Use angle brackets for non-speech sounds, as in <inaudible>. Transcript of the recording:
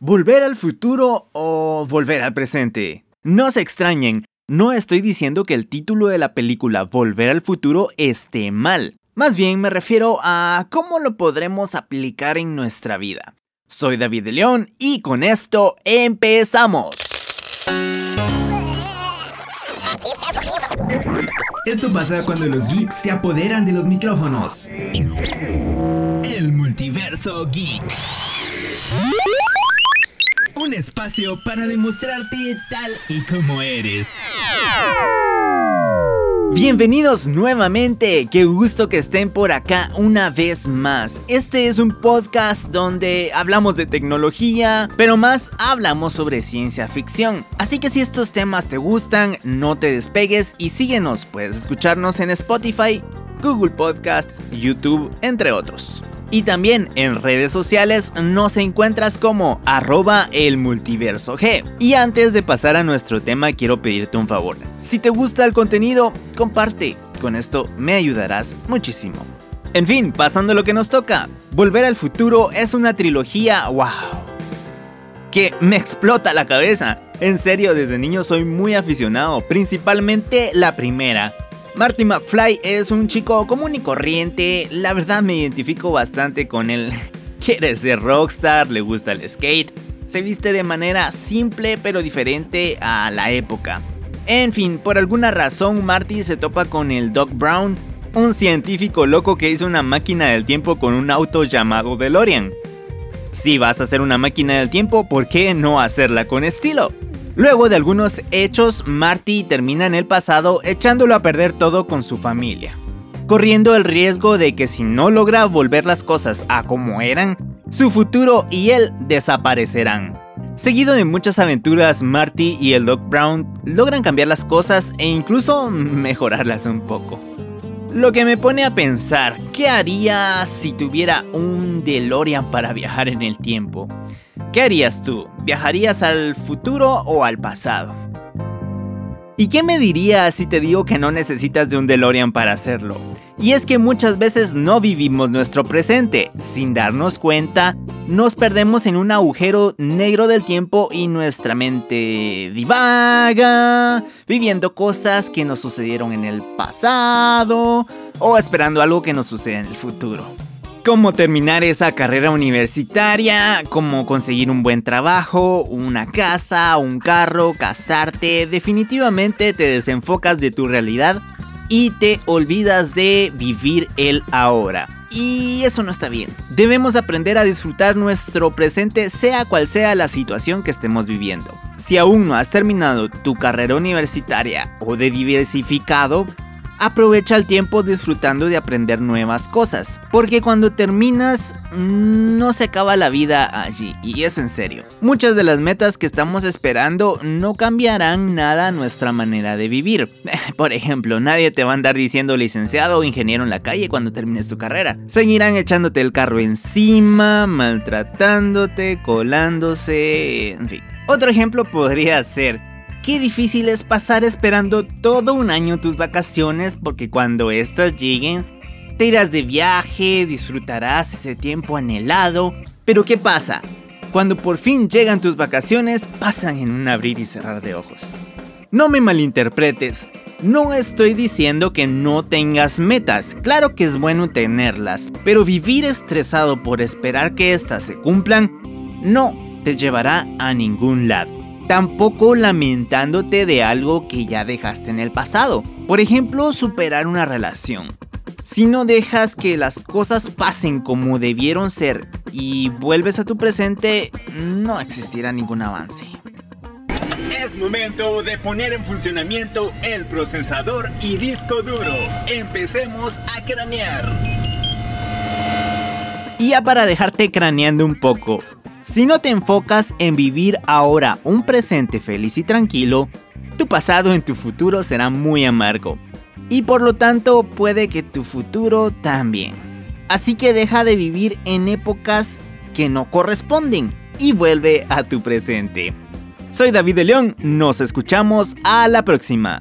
¿Volver al futuro o volver al presente? No se extrañen, no estoy diciendo que el título de la película Volver al futuro esté mal. Más bien me refiero a cómo lo podremos aplicar en nuestra vida. Soy David de León y con esto empezamos. Esto pasa cuando los geeks se apoderan de los micrófonos. El multiverso geek. Un espacio para demostrarte tal y como eres. Bienvenidos nuevamente, qué gusto que estén por acá una vez más. Este es un podcast donde hablamos de tecnología, pero más hablamos sobre ciencia ficción. Así que si estos temas te gustan, no te despegues y síguenos, puedes escucharnos en Spotify, Google Podcasts, YouTube, entre otros. Y también en redes sociales nos encuentras como arroba el multiverso G. Y antes de pasar a nuestro tema quiero pedirte un favor. Si te gusta el contenido, comparte. Con esto me ayudarás muchísimo. En fin, pasando lo que nos toca. Volver al futuro es una trilogía, wow. Que me explota la cabeza. En serio, desde niño soy muy aficionado, principalmente la primera. Marty McFly es un chico común y corriente, la verdad me identifico bastante con él. <laughs> Quiere ser rockstar, le gusta el skate, se viste de manera simple pero diferente a la época. En fin, por alguna razón Marty se topa con el Doc Brown, un científico loco que hizo una máquina del tiempo con un auto llamado DeLorean. Si vas a hacer una máquina del tiempo, ¿por qué no hacerla con estilo? Luego de algunos hechos, Marty termina en el pasado echándolo a perder todo con su familia, corriendo el riesgo de que si no logra volver las cosas a como eran, su futuro y él desaparecerán. Seguido de muchas aventuras, Marty y el Doc Brown logran cambiar las cosas e incluso <laughs> mejorarlas un poco. Lo que me pone a pensar, ¿qué haría si tuviera un DeLorean para viajar en el tiempo? ¿Qué harías tú? ¿Viajarías al futuro o al pasado? ¿Y qué me dirías si te digo que no necesitas de un DeLorean para hacerlo? Y es que muchas veces no vivimos nuestro presente. Sin darnos cuenta, nos perdemos en un agujero negro del tiempo y nuestra mente divaga, viviendo cosas que nos sucedieron en el pasado o esperando algo que nos suceda en el futuro cómo terminar esa carrera universitaria, cómo conseguir un buen trabajo, una casa, un carro, casarte. Definitivamente te desenfocas de tu realidad y te olvidas de vivir el ahora. Y eso no está bien. Debemos aprender a disfrutar nuestro presente sea cual sea la situación que estemos viviendo. Si aún no has terminado tu carrera universitaria o de diversificado, aprovecha el tiempo disfrutando de aprender nuevas cosas, porque cuando terminas no se acaba la vida allí, y es en serio. Muchas de las metas que estamos esperando no cambiarán nada nuestra manera de vivir. <laughs> Por ejemplo, nadie te va a andar diciendo licenciado o ingeniero en la calle cuando termines tu carrera. Seguirán echándote el carro encima, maltratándote, colándose, en fin. Otro ejemplo podría ser Qué difícil es pasar esperando todo un año tus vacaciones porque cuando estas lleguen, te irás de viaje, disfrutarás ese tiempo anhelado. Pero ¿qué pasa? Cuando por fin llegan tus vacaciones, pasan en un abrir y cerrar de ojos. No me malinterpretes, no estoy diciendo que no tengas metas, claro que es bueno tenerlas, pero vivir estresado por esperar que éstas se cumplan no te llevará a ningún lado tampoco lamentándote de algo que ya dejaste en el pasado. Por ejemplo, superar una relación. Si no dejas que las cosas pasen como debieron ser y vuelves a tu presente, no existirá ningún avance. Es momento de poner en funcionamiento el procesador y disco duro. Empecemos a cranear. Y ya para dejarte craneando un poco, si no te enfocas en vivir ahora un presente feliz y tranquilo, tu pasado en tu futuro será muy amargo. Y por lo tanto puede que tu futuro también. Así que deja de vivir en épocas que no corresponden y vuelve a tu presente. Soy David de León, nos escuchamos a la próxima.